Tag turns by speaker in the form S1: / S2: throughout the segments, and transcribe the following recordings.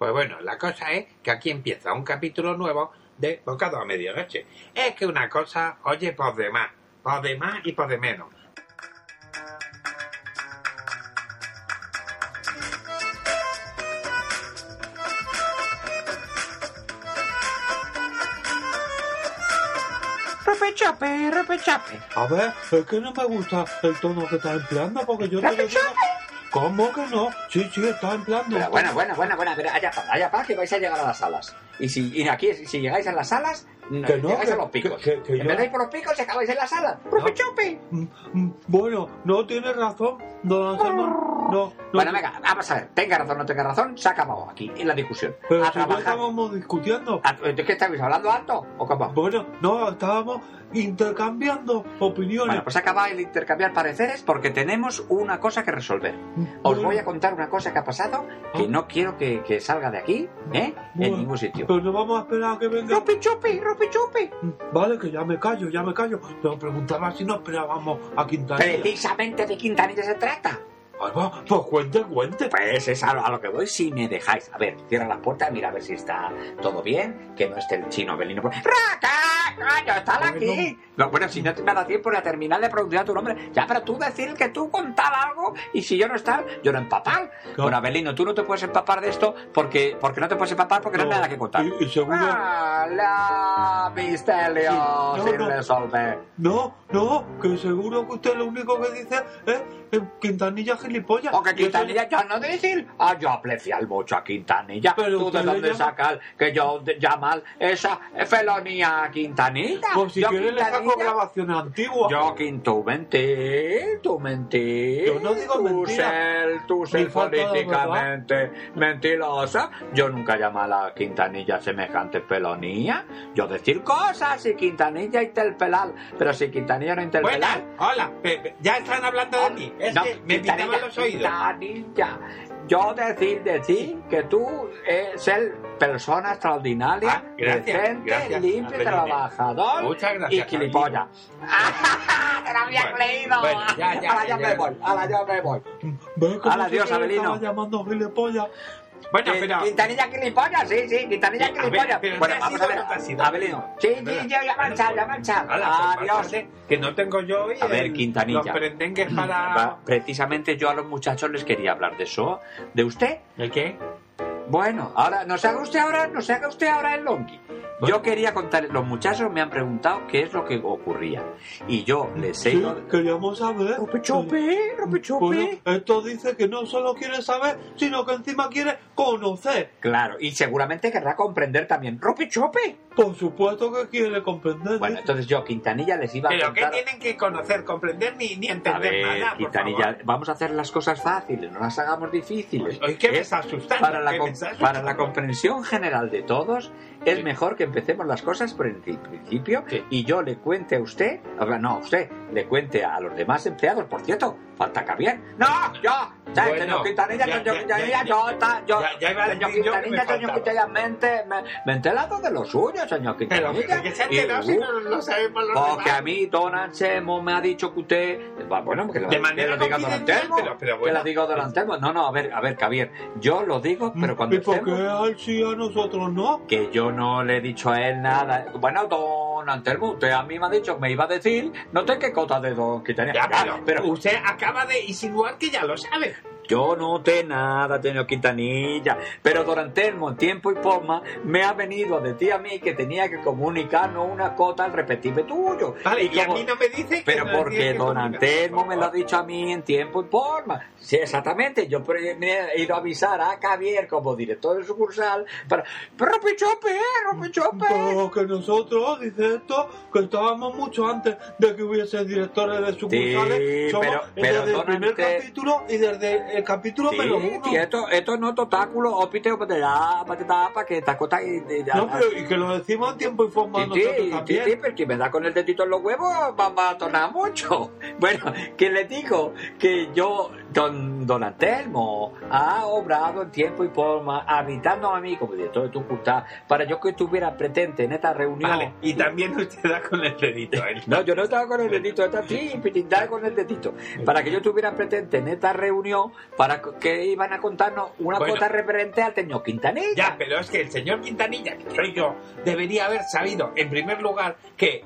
S1: Pues bueno, la cosa es que aquí empieza un capítulo nuevo de Bocado a Medianoche. Es que una cosa, oye, por de más, por de más y por de menos.
S2: Repechape, repechape.
S3: A ver, es que no me gusta el tono que estás empleando porque yo te lo digo. ¿Cómo que no? Sí, sí, estás empleando.
S2: Pero bueno, bueno, bueno, bueno, pero allá para, allá para que vais a llegar a las salas. Y si y aquí, si llegáis a las salas, no,
S3: Que no,
S2: llegáis
S3: que-
S2: a los picos.
S3: que- que- que
S2: en
S3: yo-
S2: de ir por los picos, y acabáis en la sala. ¡Repechape!
S3: Mm, mm, Bueno, no tienes razón, don Anselmo. No, no.
S2: Bueno, venga, vamos a ver. Tenga razón, no tenga razón, se ha acabado aquí, en la discusión.
S3: Pero
S2: a
S3: si no estábamos discutiendo.
S2: A- ¿De qué estáis hablando alto? ¿O cómo?
S3: Bueno, no, estábamos intercambiando opiniones.
S2: Bueno, pues acaba el intercambiar pareceres porque tenemos una cosa que resolver. Os voy a contar una cosa que ha pasado que
S3: Ah.
S2: no quiero que, que salga de aquí, ¿eh?
S3: bueno,
S2: En ningún sitio.
S3: Pero no vamos a esperar a que venga.
S2: ¡Rupi chupi, rupi chupi!
S3: Vale, que ya me callo, ya me callo. Pero preguntaba si no esperábamos a Quintanilla.
S2: Precisamente de Quintanilla se trata.
S3: Va, pues cuente, cuente.
S2: Pues es a lo, a lo que voy si me dejáis. A ver, cierra las puertas, mira a ver si está todo bien, que no esté el chino Belino. por- ¡Raca! ¡Coño,
S3: Bueno.
S2: aquí! No, bueno, si no te me da tiempo de terminar de pronunciar tu nombre. Ya, pero tú decir que tú contar algo y si yo no estar, yo no empapar.
S3: Claro.
S2: Bueno, Abelino, tú no te puedes empapar de esto porque, porque no te puedes empapar porque no, hay nada que contar.
S3: Y, y seguro.
S2: ¡Ah, la misterio
S3: Sí, no,
S2: sin
S3: no.
S2: resolver!
S3: No, no, que seguro que usted lo único que dice es eh, Quintanilla gilipollas.
S2: Porque Quintanilla ya no decir, ah, yo apreciar mucho a Quintanilla.
S3: Pero
S2: ¿Tú de dónde sacas que yo llamar esa felonía a Quintanilla?
S3: Pues si
S2: Yo
S3: quiere le saco grabaciones antiguas.
S2: Yo, Quinto, mentir, tú mentir.
S3: Yo no digo
S2: tú
S3: mentira.
S2: Ser, tú ser políticamente mentirosa. Yo nunca llamé a la Quintanilla semejante felonía. Yo decir cosas y Quintanilla interpelar. Pero si Quintanilla no interpelar...
S1: Buenas, hola, ya están hablando de mí. Es
S2: No,
S1: que me
S2: Quintanilla,
S1: los oídos.
S2: Yo decir de ti que tú es el persona extraordinaria,
S1: Ah, gracias,
S2: decente,
S1: gracias,
S2: limpio, trabajador
S1: Muchas
S2: y
S1: gracias,
S2: gilipollas. ¡Te lo había
S1: Bueno,
S2: creído!
S1: bueno, ya, ya,
S2: ahora ya,
S1: ya,
S2: me voy, ahora ya me voy.
S3: ¿Ves cómo
S2: adiós, Abelino.
S3: estaba llamando gilipollas?
S1: Bueno, pero.
S2: Quintanilla gilipollas, sí, sí, Quintanilla
S1: a ver,
S2: gilipollas. bueno,
S1: ¿te has
S2: vamos a ver,
S1: ido?
S2: Abelino. Sí, sí, ya, ya marcha, ya marcha.
S1: Hala, pues,
S2: Adiós.
S1: pásate, que no tengo yo hoy
S2: A ver, Quintanilla.
S1: los para...
S2: Precisamente yo a los muchachos les quería hablar de eso. ¿De usted?
S1: ¿El qué?
S2: Bueno, ahora, no se haga usted ahora, no se haga usted ahora el longi. Yo quería contar, los muchachos me han preguntado qué es lo que ocurría. Y yo les he
S3: Sí,
S2: ido...
S3: queríamos saber.
S2: Ropechope, ropechope.
S3: Bueno, esto dice que no solo quiere saber, sino que encima quiere conocer.
S2: Claro, y seguramente querrá comprender también. ¡Ropechope!
S3: Por supuesto que quiere comprender.
S2: Bueno, entonces yo, Quintanilla, les iba a
S1: Pero
S2: contar...
S1: tienen que conocer, comprender ni, ni
S2: A
S1: entender
S2: ver,
S1: nada, por
S2: Quintanilla,
S1: favor.
S2: vamos a hacer las cosas fáciles, no las hagamos difíciles.
S1: Me está asustando.
S2: para la, com- para la comprensión general de todos, es mejor que empecemos las cosas por el principio
S1: Sí.
S2: y yo le cuente a usted, no, a usted, le cuente a los demás empleados, por cierto, falta Javier. ¡No! ¡Yo! Ya,
S1: Bueno,
S2: señor Quintanilla,
S1: ya,
S2: Quintanilla, yo, está, yo,
S1: yo que me
S2: Quintanilla, señor. Quintanilla, mente, me, me he enterado de lo suyo, señor
S1: Pero
S2: Quintanilla.
S1: que se ha enterado si
S2: uh,
S1: no lo sabemos los
S2: porque
S1: demás.
S2: a mí Don Anselmo me ha dicho que usted... Bueno, que lo,
S1: De manera
S2: que lo diga Don Anselmo.
S1: pero- pero
S2: Que
S1: bueno.
S2: lo diga Don Anselmo. No, no, a ver, a ver, Javier. Yo lo digo, pero cuando
S3: ¿Y por qué
S2: estemos...
S3: a él sí a nosotros no?
S2: Que yo no le he dicho a él nada. Bueno, Don Anselmo, usted a mí me ha dicho que me iba a decir... No sé qué cota de Don Quintanilla.
S1: Ya,
S2: Ya,
S1: pero,
S2: pero
S1: usted acaba de insinuar que ya lo sabe.
S2: Yo no sé nada, señor Quintanilla. Pero Don Anselmo, en tiempo y forma, me ha venido a decir a mí que tenía que comunicarnos una cota al repetible tuyo.
S1: Vale, y, a
S2: como-
S1: mí no me dice que
S2: Pero
S1: no
S2: porque
S1: que
S2: Don. Antelmo me lo ha dicho a mí en tiempo y forma. Sí, exactamente. Yo me he ido a avisar a Javier como director de sucursal para... ¡Ropichope! ¡Ropichope!
S3: Pero que nosotros, dice esto, que estábamos mucho antes de que hubiese directores de sucursales.
S2: Sí,
S3: Somos
S2: pero- pero
S3: desde el
S2: don
S3: primer capítulo y desde el capítulo menos uno.
S2: y esto, esto no es totáculo, opite, opite, ya, para que ta- para que ta cota y... ya-
S3: No, pero y que lo decimos en tiempo y forma nosotros también.
S2: sí, pero que me da con el dedito en los huevos va, va a tonar mucho. Bueno, que le digo que yo don, don Antelmo ha obrado en tiempo y forma, habitando a mí como director de tu facultad, para yo que estuviera presente en esta reunión.
S1: Vale, y también usted da con el dedito. ¿eh?
S2: No, yo no estaba con el dedito, está así, pintar con el dedito. Para que yo estuviera presente en esta reunión, para que iban a contarnos una
S1: Bueno.
S2: cosa referente al señor Quintanilla.
S1: Ya, pero es que el señor Quintanilla, que soy yo, debería haber sabido, en primer lugar, que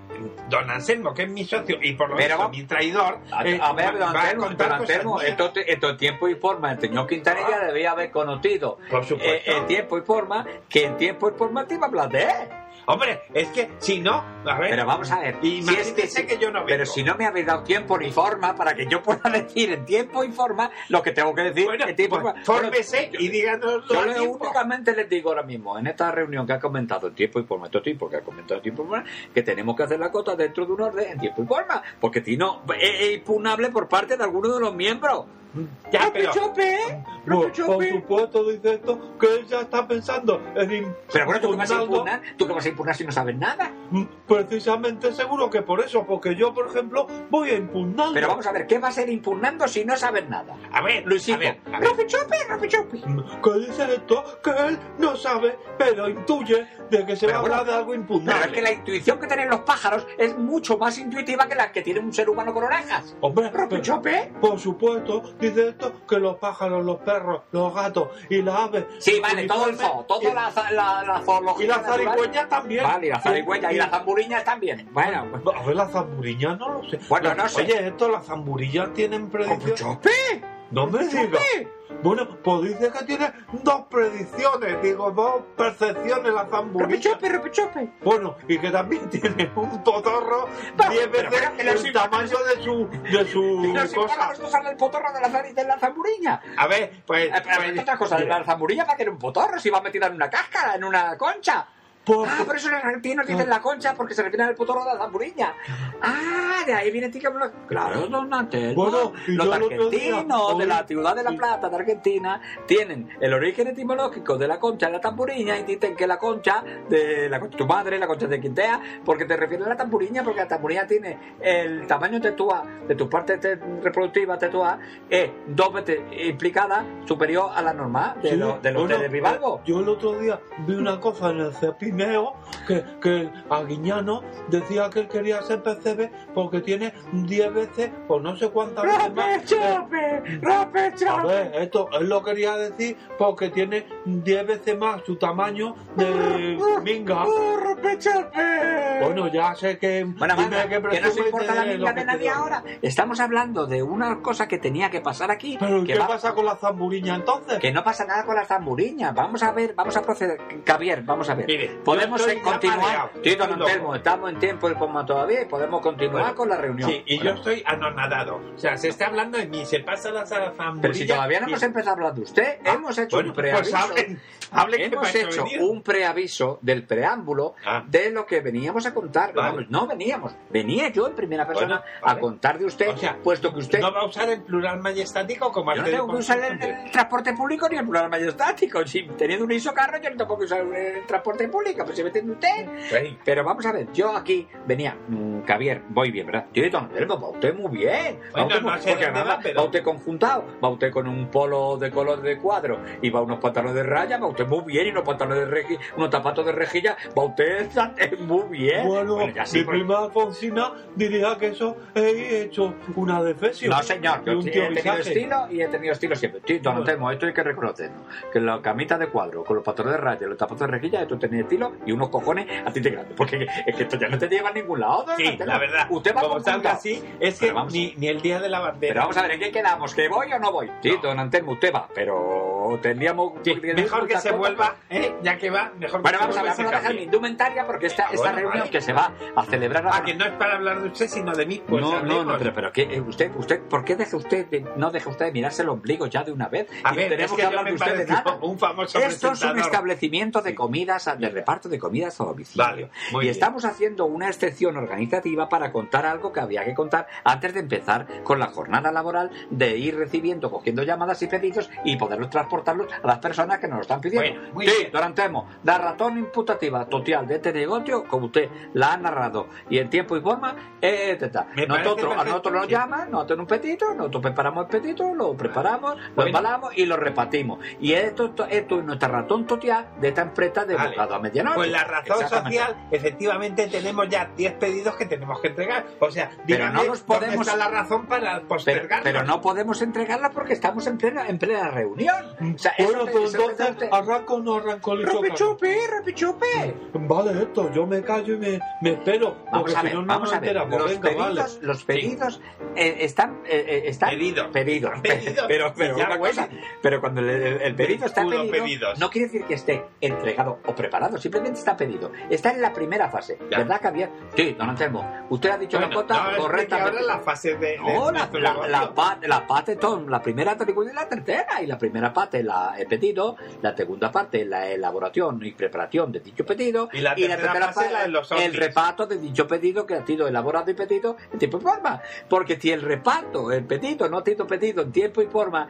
S1: don Anselmo, que es mi socio y por lo
S2: va-
S1: mi traidor,
S2: A,
S1: eh,
S2: a ver, don
S1: va a
S2: Anselmo,
S1: contar
S2: don Anselmo, esto, esto tiempo y forma. El señor Quintanilla
S1: Ah.
S2: debía haber conocido
S1: Por supuesto.
S2: eh, en tiempo y forma que en tiempo y forma te iba a hablar de él.
S1: Hombre, es que si no, a ver,
S2: Pero vamos a ver.
S1: Y
S2: si es que,
S1: imagínese que yo no
S2: Pero
S1: vengo.
S2: si no me habéis dado tiempo ni forma para que yo pueda decir en tiempo y forma lo que tengo que decir
S1: bueno,
S2: en tiempo y
S1: pues,
S2: forma.
S1: fórmese
S2: Bueno,
S1: y díganos
S2: Yo le- únicamente les digo ahora mismo, en esta reunión que ha comentado en tiempo y forma, estos tipos que ha comentado en tiempo y forma, que tenemos que hacer la cota dentro de un orden en tiempo y forma, porque si no, es, es impugnable por parte de alguno de los miembros.
S1: Ya, pero,
S2: Chope,
S3: Por, por supuesto, dice esto, que él ya está pensando en
S2: Pero bueno, ¿tú qué vas a impugnar? ¿Tú qué vas a impugnar si no sabes nada?
S3: Mm, Precisamente seguro que por eso, porque yo, por ejemplo, voy a impugnarlo.
S2: Pero vamos a ver, ¿qué va a ser impugnando si no sabes nada?
S1: a ver,
S2: Luisito,
S1: a ver, a ver.
S2: Chope, Rope Chope.
S3: Mm, ¿Qué dice esto? Que él no sabe, pero intuye de que se
S2: Pero
S3: va a
S2: bueno,
S3: hablar de algo
S2: Pero
S3: impugnable.
S2: es que la intuición que tienen los pájaros es mucho más intuitiva que la que tiene un ser humano con orejas.
S3: Hombre, pero-
S2: Chope.
S3: por supuesto, dice esto que los pájaros, los perros, los gatos y las aves.
S2: Sí, vale, todo el zoo, toda la, la, la zoología
S3: Y las zarigüeñas también.
S2: Vale, y las zarigüeyas y las zamburiñas también. Bueno, pues,
S3: A ver, las zamburillas no lo sé.
S2: Bueno, no sé.
S3: Oye, esto, las zamburillas tienen predicción.
S2: Chope.
S3: No me digas. Bueno, pues dice que tiene dos predicciones, digo, dos percepciones la
S2: Rope
S3: zamburilla.
S2: Chope, Rope Chope.
S3: Bueno, y que también tiene un potorro diez veces el tamaño de su, de su cosa.
S2: usar el potorro de la, de la zamburilla.
S1: A ver, pues,
S2: Eh, pero
S1: pues,
S2: otra cosa, la zamburilla va a tener un potorro si va metida en una cáscara, en una concha. Ah, por eso los argentinos dicen la concha porque se refieren al potorro de la zamburilla. Ah, de ahí viene tica Claro, don Antelmo.
S3: Bueno,
S2: los argentinos de la ciudad de La. Plata, de Argentina, tienen el origen etimológico de la concha de la tamburiña y dicen que la concha de la concha de tu madre, la concha de Quintea, porque te refieres a la tamburiña, porque la tamburiña tiene el tamaño tetua de tu parte te- reproductiva tetua es dos veces implicada superior a la normal de,
S3: Sí,
S2: los de los
S3: bueno,
S2: de.
S3: Yo el otro día vi una cosa en el Que, que Aguiñano decía que él quería ser percebe porque tiene 10 veces o no sé cuántas veces más.
S2: ¡Rope, chope! ¡Rope,
S3: A
S2: chope!
S3: ver, esto él lo quería decir porque tiene 10 veces más su tamaño de minga.
S2: ¡Oh, rope, chope!
S3: Bueno, ya sé que.
S2: Bueno,
S3: dime
S2: manda,
S3: qué
S2: que no se importa la minga de
S3: que
S2: nadie ahora. Estamos hablando de una cosa que tenía que pasar aquí.
S3: Pero ¿y
S2: que
S3: qué
S2: va-
S3: pasa con la zamburiña entonces?
S2: Que no pasa nada con las zamburiñas. Vamos a ver, vamos a proceder. Javier, vamos a ver.
S1: Mire,
S2: podemos continuar.
S1: estoy loco.
S2: Antelmo, estamos en tiempo y forma todavía y podemos continuar
S1: Bueno,
S2: con la reunión.
S1: Sí, y yo estoy anonadado. O sea, se está hablando de mí, se pasa la zamburilla.
S2: Pero si todavía no
S1: y-
S2: hemos empezado a hablar de usted,
S1: Ah,
S2: hemos hecho
S1: bueno,
S2: un preaviso.
S1: Pues hablen, hablen que
S2: Hemos hecho un preaviso del preámbulo
S1: Ah.
S2: de lo que veníamos a contar.
S1: Vale.
S2: No veníamos, venía yo en primera persona
S1: vale.
S2: a contar de usted,
S1: O sea,
S2: puesto que usted
S1: ¿No va a usar el plural majestático como
S2: Yo no tengo que usar el transporte público ni el plural majestático. Si teniendo un isocarro, yo no tengo que usar el transporte público, pues se mete usted.
S1: Sí.
S2: Pero vamos a ver, yo aquí venía, mm, Javier, voy bien, ¿verdad? Yo don Elmo, va usted muy bien. Va usted muy- porque además
S1: va,
S2: usted conjuntado, va usted con un polo de color de cuadro y va unos pantalones de raya, va usted muy bien y unos pantalones de rejilla, unos zapatos de rejilla, va usted muy bien.
S3: Bueno,
S2: ya sí,
S3: mi
S2: pues-
S3: prima Alfonsina diría que eso he hecho una defesión.
S2: No, señor,
S3: Y
S2: yo
S3: un
S2: he tenido estilo y he tenido estilo siempre. Sí, don
S3: Bueno.
S2: Esto hay que reconocerlo. Que la camita de cuadro, con los patrones de raya, los zapatos de rejilla, esto tenía estilo y unos cojones a ti te grandes. Porque es que esto ya no te lleva a ningún lado,
S1: Sí, la verdad.
S2: Usted va
S1: como
S2: conjuntado.
S1: salga así, es que
S2: vamos-
S1: ni, ni el día de la bandera.
S2: Pero vamos a ver, ¿en qué quedamos? ¿Que voy o no voy? Sí,
S1: No.
S2: don Antelmo, usted va, pero tendríamos...
S1: Sí, mejor que se vuelva, ¿eh? ya que va, mejor
S2: Bueno,
S1: que
S2: vamos
S1: se
S2: a
S1: vuelva
S2: vamos a dejar mi indumentaria porque esta,
S1: Ah,
S2: esta
S1: bueno,
S2: reunión
S1: vale.
S2: que se va a celebrar
S1: Ah, que no es para hablar de usted, sino de mí. Pues
S2: no, no, no, pero, pero ¿qué, eh, usted, usted, ¿por qué deja usted de- no deja usted de mirarse el ombligo ya de una vez?
S1: A
S2: Y
S1: ver,
S2: tenemos
S1: es que
S2: hablar de usted de nada.
S1: un famoso
S2: Esto es un establecimiento de comidas de reparto reparto de comidas a domicilio.
S1: Vale,
S2: y
S1: bien.
S2: estamos haciendo una excepción organizativa para contar algo que había que contar antes de empezar con la jornada laboral de ir recibiendo, cogiendo llamadas y pedidos y poderlos transportarlos a las personas que nos lo están pidiendo.
S1: Bueno, muy
S2: sí,
S1: bien.
S2: Dorantemo, la razón imputativa total de este negocio, como usted la ha narrado y en tiempo y forma, esta.
S1: Me parece
S2: Nosotros, a nosotros nos llaman, nos hacen un petito, nosotros preparamos el petito, lo preparamos, lo
S1: Bueno.
S2: embalamos y lo repartimos. Y esto, esto, esto es nuestra razón total de esta empresa de
S1: Vale.
S2: bocado a medianoche.
S1: Pues la razón social, efectivamente, tenemos ya 10 pedidos que tenemos que entregar. O sea,
S2: Pero no
S1: dónde
S2: podemos-
S1: está la razón para
S2: Pero,
S1: postergarlos.
S2: pero no podemos entregarla porque estamos en plena, en plena reunión. O sea,
S3: Bueno, pues entonces,
S2: te-
S3: ¿arranco o no arranco el
S2: ¡Rupi
S3: chocaco?
S2: chupi, rupi chupi!
S3: Vale, esto, yo me callo y me, me espero.
S2: Vamos a ver,
S3: no,
S2: vamos
S3: nos
S2: a ver. Los
S3: Venga,
S2: pedidos,
S3: vale.
S2: los pedidos eh, están, eh, eh, están
S1: Pedidos.
S2: pedidos.
S1: Pedidos.
S2: Pero, pero una cosa, pero cuando el, el- el pedido está pedido,
S1: pedidos.
S2: no quiere decir que esté entregado o preparado, simplemente está pedido. Está en la primera fase,
S1: Ya.
S2: ¿verdad, Javier? Sí, don Anselmo, usted ha dicho
S1: Bueno,
S2: la cota
S1: no,
S2: correctamente.
S1: ahora la fase de... de
S2: No, la, parte la primera película y la tercera. Y la primera parte la he pedido, la segunda parte la elaboración y preparación de dicho pedido.
S1: Y la tercera fase, la de los
S2: el reparto de dicho pedido que ha sido elaborado y pedido en tiempo y forma. Porque si el reparto, el pedido, no ha sido pedido en tiempo y forma,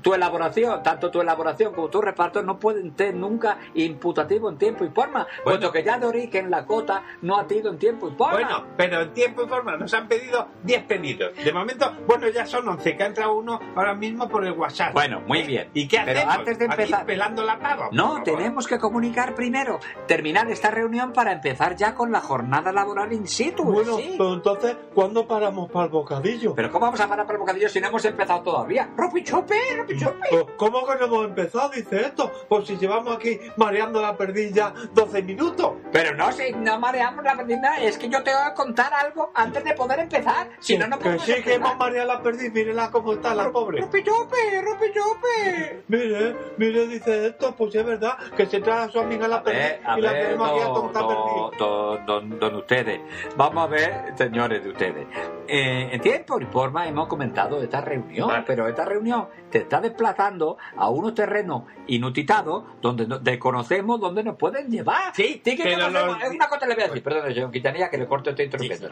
S2: tu elaboración, tanto tu elaboración como tu reparto no pueden ser nunca imputativo en tiempo y forma. puesto que ya de origen la cota no ha sido en tiempo y forma.
S1: Bueno, pero en tiempo y forma nos han pedido 10 pedidos. De momento, bueno, ya son 11, que ha entrado uno ahora mismo por el WhatsApp.
S2: Bueno, muy bien.
S1: ¿Y qué
S2: Pero
S1: hacemos?
S2: antes de
S1: Aquí
S2: empezar-
S1: pelando la pava.
S2: No, tenemos que comunicar primero, terminar esta reunión para empezar ya con la jornada laboral in situ.
S3: Bueno,
S2: sí.
S3: pero entonces, ¿cuándo paramos para el bocadillo?
S2: Pero ¿cómo vamos a parar para el bocadillo si no hemos empezado todavía? ¡Rupi chupi, rupi chupi!
S3: Pues, ¿Cómo que no hemos empezado? Dice esto. Pues si llevamos aquí mareando la perdiz ya 12 minutos.
S2: Pero no, si no mareamos la perdida, es que yo tengo que contar algo antes de poder empezar. Si no, no
S3: que
S2: podemos
S3: sí que
S2: empezar.
S3: hemos mareado la perdiz. Mírela cómo está la pobre.
S2: ¡Rupi chupi, rupi chupi!
S3: Mire, mire, dice esto. Pues es verdad que se trae a su amiga la
S2: A
S3: perdiz
S2: ver, a
S3: y la tenemos aquí a tonta
S2: don,
S3: perdiz.
S2: don- don- don ustedes. Vamos a ver, señores de ustedes. Eh, en tiempo y forma hemos comentado esta reunión,
S1: Vale.
S2: pero esta reunión te está desplazando a unos terrenos inutitados donde no- desconocemos dónde nos pueden llevar.
S1: Sí,
S2: que
S1: pero
S2: es una cosa le voy a decir, perdón, señor Quintanilla, que le corto este interrumpiendo.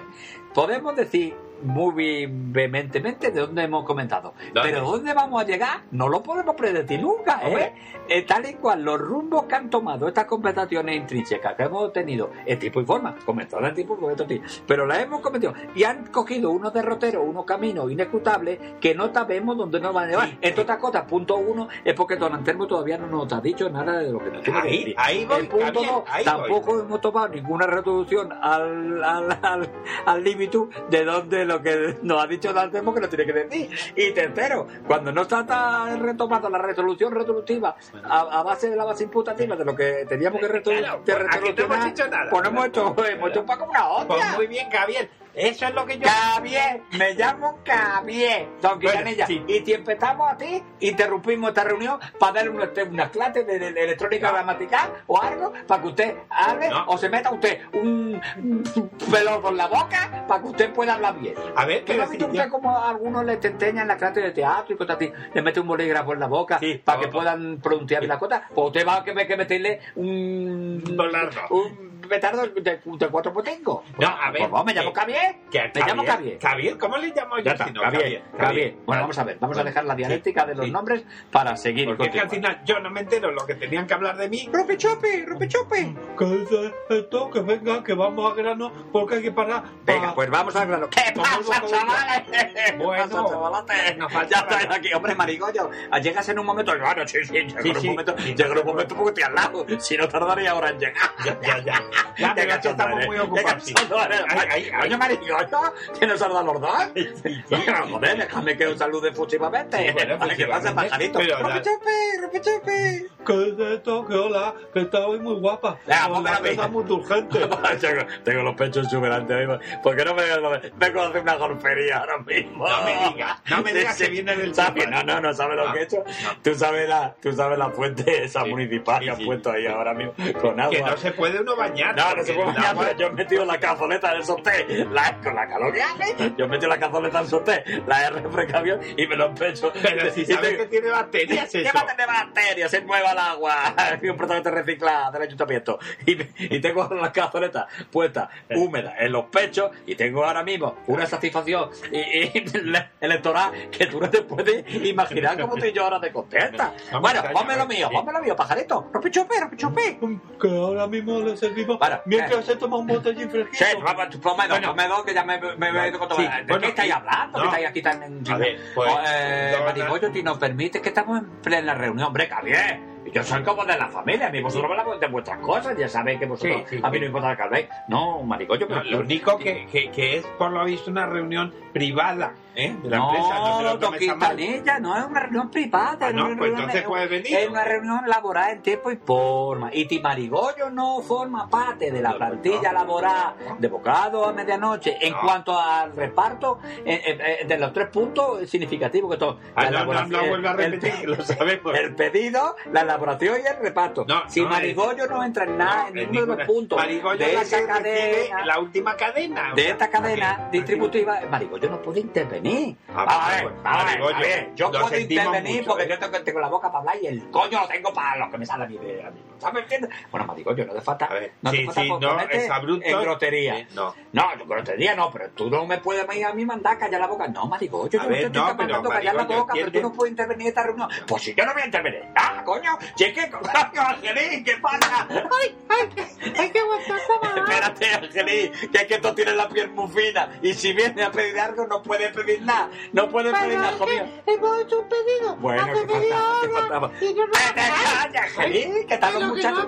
S2: Podemos decir muy vehementemente de dónde hemos comentado,
S1: ¿Dónde?
S2: pero dónde vamos a llegar no lo podemos predecir nunca, ¿eh? Eh, tal y cual los rumbos que han tomado estas conversaciones intrínsecas que hemos tenido en tipo y forma, comentadas en tipo y pero las hemos cometido y han cogido unos derroteros, unos caminos inescrutables que no sabemos dónde nos van a llevar.
S1: Sí.
S2: Entre otras cosas, punto uno es porque Don Anselmo todavía no nos ha dicho nada de lo que nos tiene que decir.
S1: ahí voy,
S2: El punto dos,
S1: ahí
S2: tampoco hemos tomado ninguna resolución al al al, al límite de donde lo que nos ha dicho Don Anselmo que nos tiene que decir. Y tercero, cuando no está tan retomada la resolución resolutiva a, a base de la base imputativa de lo que teníamos que, resolu-
S1: Claro,
S2: que
S1: pues aquí no hemos hecho nada.
S2: pues no hemos hecho, hemos hecho un poco una
S1: Pues
S2: hostia.
S1: muy bien, Javier. Eso es lo que yo...
S2: Javier, me llamo Javier, don
S1: Bueno,
S2: Quintanilla.
S1: sí.
S2: Y si empezamos a ti, interrumpimos esta reunión para darle una, una clase de, de- de electrónica
S1: No.
S2: gramatical o algo para que usted hable
S1: No.
S2: o se meta usted un, un por la boca para que usted pueda hablar bien.
S1: A ver,
S2: ¿Que no
S1: pero si
S2: usted como a algunos les enseñan la clase de teatro y cosas así? Le mete un bolígrafo en la boca
S1: Sí,
S2: para que puedan pronunciar bien la cosa. Pues usted va a que, que meterle un...
S1: Un dolardo.
S2: Un petardo de, de cuatro potengos.
S1: No, a ver,
S2: Pues vamos, me llamo Javier. Me llamo Javier.
S1: Javier, ¿cómo le llamo yo? Si no,
S2: Javier, Javier. Bueno, vamos a ver, vamos a dejar la dialéctica de los nombres para seguir.
S1: Porque es que al final yo no me entero lo que tenían que hablar de mí.
S2: ¡Rupi chupi, rupi chupi!
S3: Que dice esto, que venga, que vamos a grano, porque hay que parar.
S2: Venga, pues vamos al grano. ¿Qué pasa,
S3: a ver.
S2: chavales? ¿Qué
S1: Bueno,
S2: pasa, chavalotes?
S1: nos falta
S2: aquí. Hombre, marigollo, llegas en un momento... Claro, sí, sí, llega un momento, llega un momento porque estoy al lado. Si no tardaría ahora en llegar.
S1: Ya, ya, ya. Ya, pero es que estamos muy ocupados. sí.
S2: Coño, marigollo, que nos dado los dos. Joder, déjame que os salude
S1: bueno,
S2: Ay, ¿Qué pasa, pajarito? rupi chupi.
S3: Que dice esto, que hola, que está hoy muy guapa. La
S2: mí.
S3: cosa muy urgente.
S2: tengo, los pechos exuberantes ahí. ¿Por qué no me vengo a hacer una golfería ahora mismo?
S1: No me digas, no me digas que viene del
S2: ¿sabes? No, no, no sabes lo que he hecho. Tú sabes la, tú sabes la fuente esa municipal que han puesto ahí ahora mismo con agua.
S1: Que no se puede uno bañar.
S2: No, no se puede
S1: el
S2: pero yo he metido la cazoleta en el sorteo, la, con la calor que hace, yo he metido la cazoleta en el sorteo, la he refrescado y me lo he hecho.
S1: Pero si sabes
S2: te-
S1: que tiene bacterias
S2: ¿Qué va a tener bacterias? Es nueva agua. Completamente reciclada del ayuntamiento. Y, y tengo las cazoletas puestas húmedas en los pechos y tengo ahora mismo una satisfacción y, y electoral que tú no te puedes imaginar cómo estoy yo ahora de contenta. Bueno, ponme lo mío, ponme lo mío, pajarito. Rompechope, rompechope.
S3: Que ahora mismo le servimos
S2: Bueno,
S3: mientras
S2: eh.
S3: se toma un botellín
S2: Sí,
S3: fresquito.
S2: vamos, ponme dos, dos, que ya me, me, me he ido con todo.
S1: Sí,
S2: ¿De
S1: bueno,
S2: qué estáis
S1: y-
S2: hablando?
S1: no.
S2: ¿Qué estáis aquí tan...
S1: A ver, pues,
S2: eh,
S1: no,
S2: Marigollo, si nos permite que estamos en plena reunión. Hombre, Javier, yo soy como de la familia, a mí vosotros la de vuestras cosas, ya sabéis que vosotros,
S1: Sí, sí,
S2: a mí no importa que habléis. No, Marigollo,
S1: No,
S2: pero...
S1: lo único que, que, que es por lo visto una reunión privada ¿eh? de la empresa. No te
S2: No,
S1: lo tomes a mal.
S2: Quintanilla, no es una reunión privada.
S1: Ah, no, pues entonces puedes venir.
S2: Es una reunión laboral en tiempo y forma. Y ti Marigollo no forma parte de la
S1: No,
S2: plantilla
S1: no.
S2: laboral de bocado a medianoche. En
S1: No.
S2: cuanto al reparto, eh, eh, eh, de los tres puntos significativos que son
S1: Ah, no, no, no vuelve a
S2: el-
S1: repetir, que lo sabemos.
S2: El pedido, la y el reparto.
S1: No,
S2: si
S1: no,
S2: Marigollo no entra en nada, en ninguno de los puntos
S1: Marigollo
S2: de
S1: la recibe
S2: cadena,
S1: la última cadena.
S2: de esta cadena distributiva, Marigollo no puede intervenir.
S1: Ah,
S2: a ver, a ver,
S1: Marigollo,
S2: a ver, yo puedo intervenir
S1: mucho,
S2: porque
S1: ¿eh?
S2: yo tengo, tengo la boca para hablar y el coño lo tengo para lo que me sale a mí de a mí. ¿Sabes? ¿Entiendes? Bueno, Marigollo, no te falta.
S1: A ver,
S2: no te
S1: sí,
S2: falta
S1: sí,
S2: por
S1: no, es abrupto.
S2: En grotería.
S1: Eh, no.
S2: No, yo grotería no, pero tú no me puedes ir a mí mandar a callar la boca. No, Marigollo,
S1: A
S2: yo
S1: ver,
S2: no te estoy
S1: no, pero,
S2: mandando a callar la boca, pero tú no puedes intervenir en esta reunión. Pues si yo no voy a intervenir. Ah, coño, si es que, coño, Angelín, ¿qué pasa? Ay, ay, ay, qué Espérate, Angelín, que es que tú tienes la piel muy fina y si viene a pedir algo no puede pedir nada. No puede pedir nada, mío.
S4: hemos hecho un pedido
S2: Bueno, ¿qué
S4: media
S2: faltaba? ¿Qué
S4: hora
S2: faltaba? ¡Vete, calla, Angelín! ¿Qué
S4: que
S2: muchachos?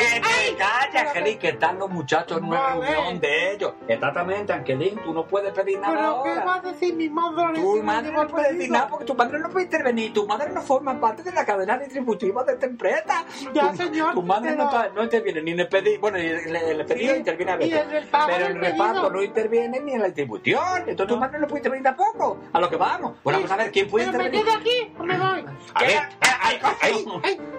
S2: ¡Que calles, Angelín! ¿Qué tal los muchachos en una reunión de ellos? Exactamente, Angelín, tú no puedes pedir nada
S4: Pero ¿qué
S2: ahora.
S4: va a decir mi madre?
S2: Tu madre no puede decir nada porque tu madre no puede intervenir. Tu madre no forma parte de la cadena distributiva de esta empresa.
S4: Ya,
S2: tu,
S4: señor,
S2: Tu madre no,
S4: pero-
S2: está- no interviene ni en el pedido. Bueno, el, el pedido
S4: Sí,
S2: interviene a veces.
S4: el
S2: Pero el reparto no interviene ni en la distribución. Entonces tu
S4: No.
S2: madre no puede intervenir tampoco. A lo que vamos. Bueno, vamos a ver quién puede
S4: ¿Pero me
S2: intervenir.
S4: quedo aquí o me voy?
S1: A ver, ay, ay,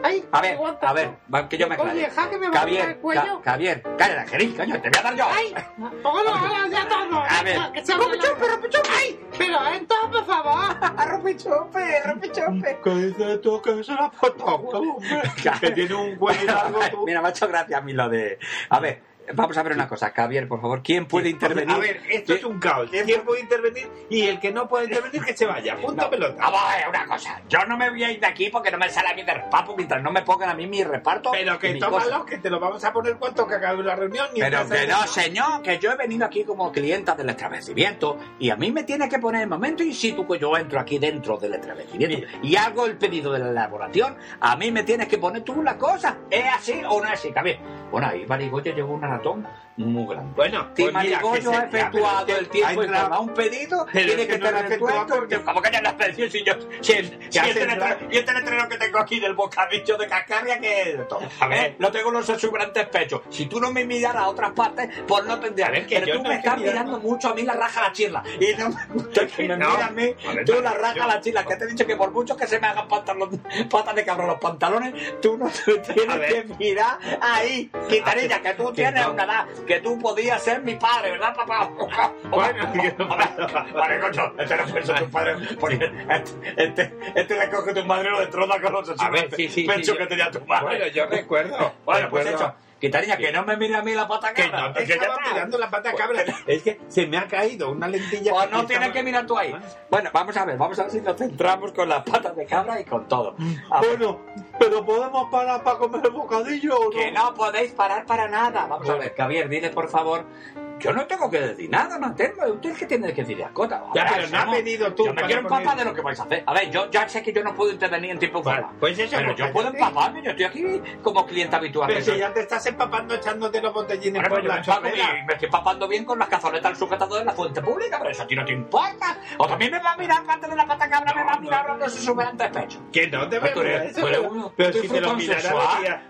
S1: ay.
S2: A ver, a ver, va, que yo me
S4: Oye,
S2: aclare.
S4: deja que me va a
S2: Javier,
S4: el cuello.
S2: Ca- Javier, cállate, Angelín, coño, te voy a dar yo.
S4: ¡Ay! Póngalo ahora ya todo.
S2: A ver.
S4: ¡Rompechope, rompechope! ¡Ay! Pero entonces, por favor.
S2: Rompechope, rompechope.
S3: ¿Qué dices tú? Que ha puesto hombre.
S1: Que tiene un cuello largo tú.
S2: Mira, me ha hecho gracia a mí lo de... A ver, vamos a ver una cosa. Javier, por favor, ¿quién puede intervenir?
S1: A ver, esto es un caos. ¿Quién puede intervenir? Y el que no puede intervenir, que se vaya. Punto
S2: No,
S1: pelota.
S2: Vamos a ver una cosa. Yo no me voy a ir de aquí porque no me sale a mí de reparto mientras no me pongan a mí mi reparto.
S1: Pero
S2: y
S1: que tómalo, que te lo vamos a poner cuanto que acabe la reunión.
S2: Pero que no, señor, que yo he venido aquí como clienta del establecimiento y a mí me tiene que poner el momento in situ que yo entro aquí dentro del establecimiento y hago el pedido de la elaboración. A mí me tienes que poner tú la cosa. ¿Es así o no es así? Javier? Bueno, ahí Marigoyo llevó un ratón muy grande.
S1: Bueno,
S2: Si
S1: pues
S2: ha efectuado el tiempo y un pedido,
S1: Pero
S2: tiene que
S1: que no
S2: el
S1: efectuado porque-
S2: ¿Cómo que ya lo has pedido? Si yo, si, el- si este letrero- y este letrero que tengo aquí del bocadillo de cascarria, que es esto?
S1: A ver.
S2: ¿Eh? Lo tengo en los exuberantes pechos. Si tú no me miraras a otras partes, pues no tendría.
S1: A ver, que
S2: Pero
S1: yo
S2: tú
S1: no
S2: me estás mirando mucho a mí la raja la chirla. Y no me gusta que me
S1: No.
S2: mires a mí,
S1: A
S2: tú
S1: no,
S2: la raja
S1: yo-
S2: la chirla. Que te he dicho que por mucho que se me hagan pantalón, patas de cabrón los pantalones, tú no te
S1: A
S2: tienes que mirar ahí. Quintanilla, que tú tienes
S1: no.
S2: una edad, que tú podías ser mi padre, ¿verdad, papá?
S1: Bueno.
S2: Vale, coño, este no tu padre. Este, este, este le coge tu madre lo destrona con los
S1: A ver, sí, sí,
S2: pechos
S1: sí, yo-
S2: que tenía tu madre.
S1: Bueno, yo recuerdo.
S2: Bueno, pues
S1: recuerdo-
S2: Quitariña, que no me mire a mí la pata
S1: Que
S2: cabra.
S1: no te
S2: que ya
S1: estaba
S2: está.
S1: mirando la pata cabra. Es que se me ha caído una lentilla.
S2: Pues
S1: que
S2: no
S1: estaba-
S2: tienes que mirar tú ahí. Bueno, vamos a ver, vamos a ver si nos centramos con las patas de cabra y con todo.
S3: Bueno, pero podemos parar para comer el bocadillo o no.
S2: que no podéis parar para nada. Vamos a ver, Javier, dile por favor. Yo no tengo que decir nada, no tengo. Usted es que tiene que decir las cosas.
S1: Ya,
S2: A
S1: pero no
S2: somos-
S1: venido tú
S2: Yo me quiero empapar de lo que vais a hacer. A ver, yo ya sé que yo no puedo intervenir en tiempo
S1: Vale, pues eso,
S2: Pero yo puedo empaparme, yo estoy aquí como cliente habitual.
S1: Pero si ya te estás empapando echándote los botellines por
S2: pues me,
S1: la
S2: y me estoy empapando bien con las cazoletas sujetado de la fuente pública, pero eso a ti no te importa. O también me va a mirar parte de la pata cabra, me va a mirar hablando de su exuberante pecho.
S1: Que no te eso,
S2: tú eres
S1: pero- si te lo mirara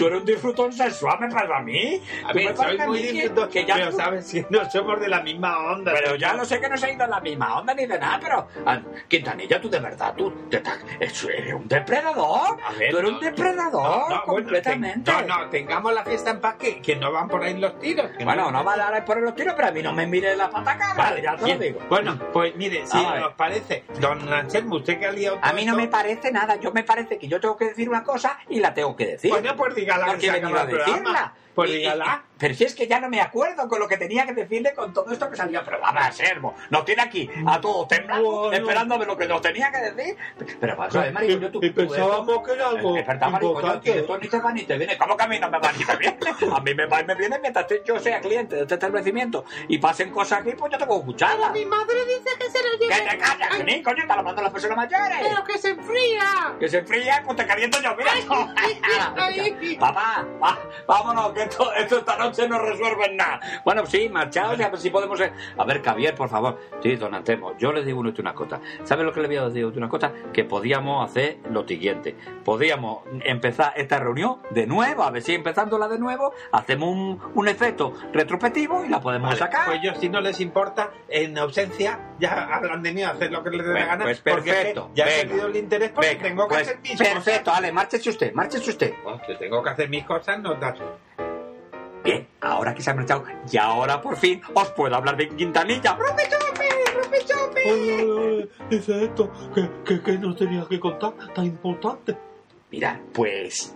S2: Tú, eres un disfrutón sexual, me parece a mí.
S1: A ver, soy muy
S2: que-
S1: disfrutón,
S2: que ya
S1: pero sabes si no somos de la misma onda.
S2: Pero ya lo sé que no se ha ido en la misma onda ni de nada, pero ah, Quintanilla, tú de verdad, tú te estás- es- eres un depredador.
S1: A ver,
S2: tú eres
S1: no,
S2: un depredador
S1: No, no, bueno,
S2: completamente.
S1: ten- no, no, tengamos la fiesta en paz que, que no van por ahí los tiros.
S2: Bueno, no va a dar por los tiros, pero a mí no me mire la pata cabra,
S1: Vale,
S2: ya te lo digo.
S1: Bueno, pues mire, si
S2: Ah, vale.
S1: os parece, don Anselmo, usted que ha liado
S2: A mí no
S1: esto,
S2: me parece nada, yo me parece que yo tengo que decir una cosa y la tengo que decir.
S1: Bueno, pues que
S2: he
S1: acaba
S2: venido a decirla.
S1: Pues dígala.
S2: pero si es que ya no me acuerdo con lo que tenía que decirle con todo esto que salía. Pero vamos a servo, nos tiene aquí a todos temblando,
S3: Bueno.
S2: esperando a ver lo que nos tenía que decir. Pero vamos a ver, marico, yo tú...
S3: y
S2: tú
S3: pensábamos que era algo
S2: Es verdad, marico, yo,
S3: importante.
S2: tío, esto ni te va ni te viene. ¿Cómo que a mí no me va ni me viene? A mí me va y me viene mientras yo sea cliente de este establecimiento y pasen cosas aquí, pues yo tengo que escucharlas.
S4: Mi madre dice que se lo
S2: ¡Que
S4: lleve.
S2: te callas, que ni coño! ¡Está hablando las personas mayores!
S4: Pero que se enfría.
S2: Que se enfríe, pues te caliento yo, mira.
S4: ay.
S2: Papá, va, vámonos, que esto, esto esta noche no resuelve nada. Bueno, sí, marchaos y a ver si podemos... eh. A ver, Javier, por favor. Sí, don Antemo, yo le digo una cosa. ¿Sabe lo que le voy a decir una cosa? Que podíamos hacer lo siguiente. Podíamos empezar esta reunión de nuevo, a ver si empezándola de nuevo, hacemos un, un efecto retrospectivo y la podemos
S1: Vale,
S2: sacar.
S1: Pues yo, si no les importa, en ausencia, ya hablan de mí, hacer lo que les dé la gana.
S2: pues
S1: porque
S2: perfecto,
S1: ya he
S2: venga.
S1: perdido el interés porque
S2: Venga,
S1: tengo que
S2: pues,
S1: hacer mis
S2: perfecto,
S1: cosas.
S2: Ale, márchese usted, márchese usted.
S1: Que tengo que hacer mis cosas, no da.
S2: Bien, ahora que se ha marchado, y ahora por fin os puedo hablar de Quintanilla. ¡Rompe chope! ¡Rompe chope!
S3: Oye, oye, oye, dice esto, que, que, que nos tenías que contar, tan importante.
S2: Mira, pues